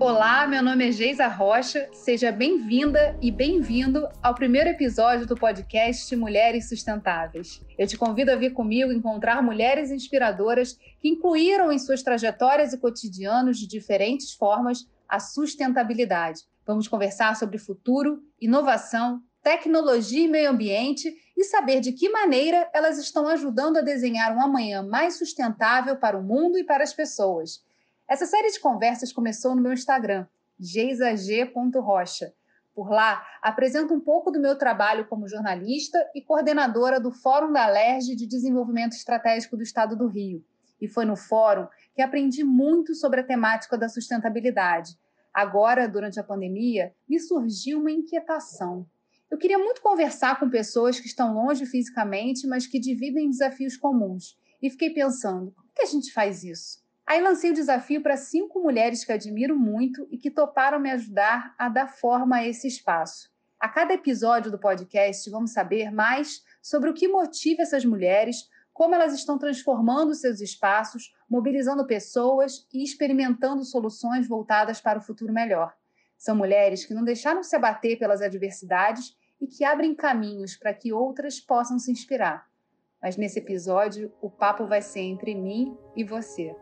Olá, meu nome é Geisa Rocha. Seja bem-vinda e bem-vindo ao primeiro episódio do podcast Mulheres Sustentáveis. Eu te convido a vir comigo encontrar mulheres inspiradoras que incluíram em suas trajetórias e cotidianos de diferentes formas a sustentabilidade. Vamos conversar sobre futuro, inovação, tecnologia e meio ambiente e saber de que maneira elas estão ajudando a desenhar um amanhã mais sustentável para o mundo e para as pessoas. Essa série de conversas começou no meu Instagram, geisag.rocha. Por lá, apresento um pouco do meu trabalho como jornalista e coordenadora do Fórum da Alerj de Desenvolvimento Estratégico do Estado do Rio. E foi no fórum que aprendi muito sobre a temática da sustentabilidade. Agora, durante a pandemia, me surgiu uma inquietação. Eu queria muito conversar com pessoas que estão longe fisicamente, mas que dividem desafios comuns. E fiquei pensando, como que a gente faz isso? Aí lancei o desafio para cinco mulheres que admiro muito e que toparam me ajudar a dar forma a esse espaço. A cada episódio do podcast, vamos saber mais sobre o que motiva essas mulheres, como elas estão transformando seus espaços, mobilizando pessoas e experimentando soluções voltadas para o futuro melhor. São mulheres que não deixaram se abater pelas adversidades e que abrem caminhos para que outras possam se inspirar. Mas nesse episódio, o papo vai ser entre mim e você.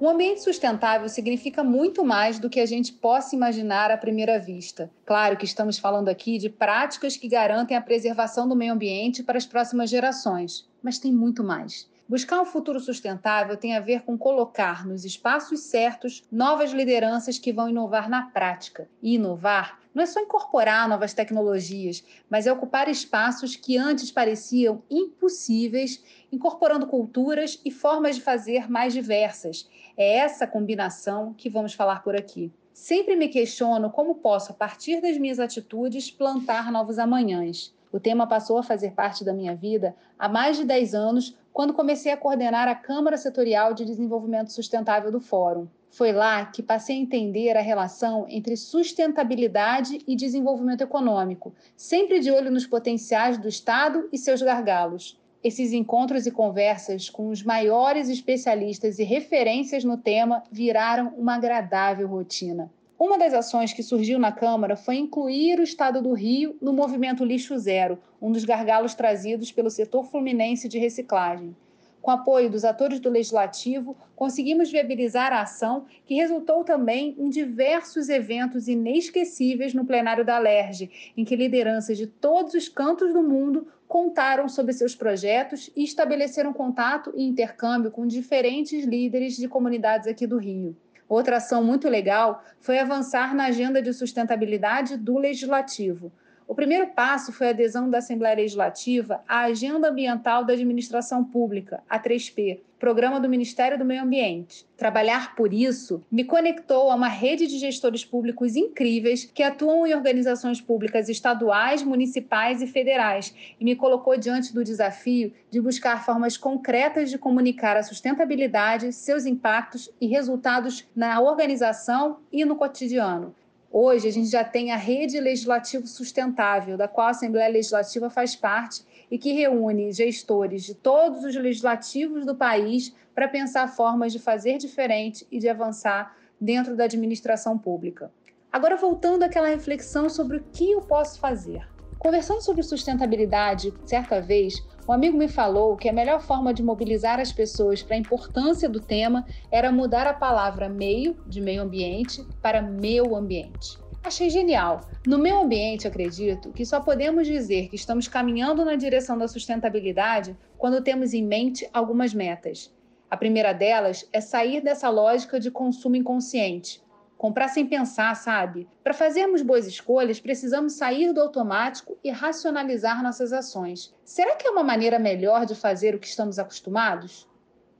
Um ambiente sustentável significa muito mais do que a gente possa imaginar à primeira vista. Claro que estamos falando aqui de práticas que garantem a preservação do meio ambiente para as próximas gerações, mas tem muito mais. Buscar um futuro sustentável tem a ver com colocar nos espaços certos novas lideranças que vão inovar na prática. E inovar não é só incorporar novas tecnologias, mas é ocupar espaços que antes pareciam impossíveis, incorporando culturas e formas de fazer mais diversas. É essa combinação que vamos falar por aqui. Sempre me questiono como posso, a partir das minhas atitudes, plantar novos amanhãs. O tema passou a fazer parte da minha vida há mais de 10 anos, quando comecei a coordenar a Câmara Setorial de Desenvolvimento Sustentável do Fórum. Foi lá que passei a entender a relação entre sustentabilidade e desenvolvimento econômico, sempre de olho nos potenciais do Estado e seus gargalos. Esses encontros e conversas com os maiores especialistas e referências no tema viraram uma agradável rotina. Uma das ações que surgiu na Câmara foi incluir o Estado do Rio no movimento Lixo Zero, um dos gargalos trazidos pelo setor fluminense de reciclagem. Com apoio dos atores do Legislativo, conseguimos viabilizar a ação, que resultou também em diversos eventos inesquecíveis no plenário da LERJ, em que lideranças de todos os cantos do mundo contaram sobre seus projetos e estabeleceram contato e intercâmbio com diferentes líderes de comunidades aqui do Rio. Outra ação muito legal foi avançar na agenda de sustentabilidade do Legislativo. O primeiro passo foi a adesão da Assembleia Legislativa à Agenda Ambiental da Administração Pública, a 3P, programa do Ministério do Meio Ambiente. Trabalhar por isso me conectou a uma rede de gestores públicos incríveis que atuam em organizações públicas estaduais, municipais e federais e me colocou diante do desafio de buscar formas concretas de comunicar a sustentabilidade, seus impactos e resultados na organização e no cotidiano. Hoje, a gente já tem a Rede Legislativo Sustentável, da qual a Assembleia Legislativa faz parte e que reúne gestores de todos os legislativos do país para pensar formas de fazer diferente e de avançar dentro da administração pública. Agora, voltando àquela reflexão sobre o que eu posso fazer. Conversando sobre sustentabilidade, certa vez, um amigo me falou que a melhor forma de mobilizar as pessoas para a importância do tema era mudar a palavra meio, de meio ambiente, para meu ambiente. Achei genial. No meu ambiente, acredito que só podemos dizer que estamos caminhando na direção da sustentabilidade quando temos em mente algumas metas. A primeira delas é sair dessa lógica de consumo inconsciente, comprar sem pensar, sabe? Para fazermos boas escolhas, precisamos sair do automático e racionalizar nossas ações. Será que é uma maneira melhor de fazer o que estamos acostumados?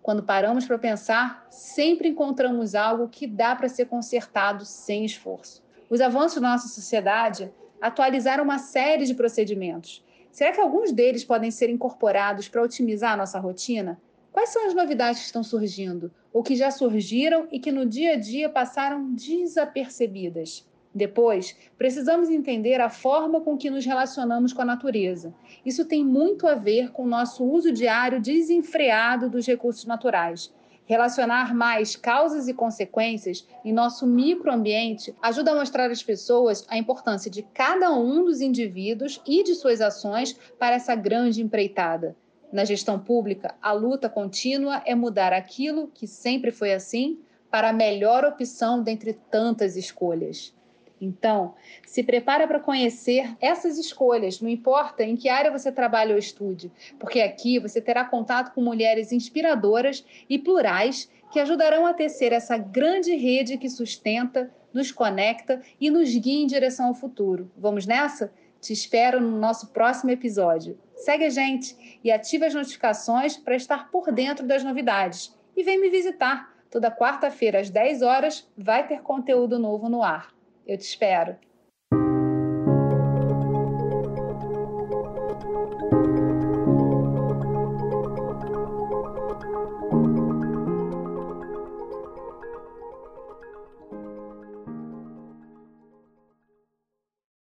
Quando paramos para pensar, sempre encontramos algo que dá para ser consertado sem esforço. Os avanços da nossa sociedade atualizaram uma série de procedimentos. Será que alguns deles podem ser incorporados para otimizar a nossa rotina? Quais são as novidades que estão surgindo, ou que já surgiram e que no dia a dia passaram desapercebidas? Depois, precisamos entender a forma com que nos relacionamos com a natureza. Isso tem muito a ver com o nosso uso diário desenfreado dos recursos naturais. Relacionar mais causas e consequências em nosso microambiente ajuda a mostrar às pessoas a importância de cada um dos indivíduos e de suas ações para essa grande empreitada. Na gestão pública, a luta contínua é mudar aquilo que sempre foi assim para a melhor opção dentre tantas escolhas. Então, se prepara para conhecer essas escolhas, não importa em que área você trabalha ou estude, porque aqui você terá contato com mulheres inspiradoras e plurais que ajudarão a tecer essa grande rede que sustenta, nos conecta e nos guia em direção ao futuro. Vamos nessa? Te espero no nosso próximo episódio. Segue a gente e ative as notificações para estar por dentro das novidades. E vem me visitar. Toda quarta-feira às 10 horas vai ter conteúdo novo no ar. Eu te espero.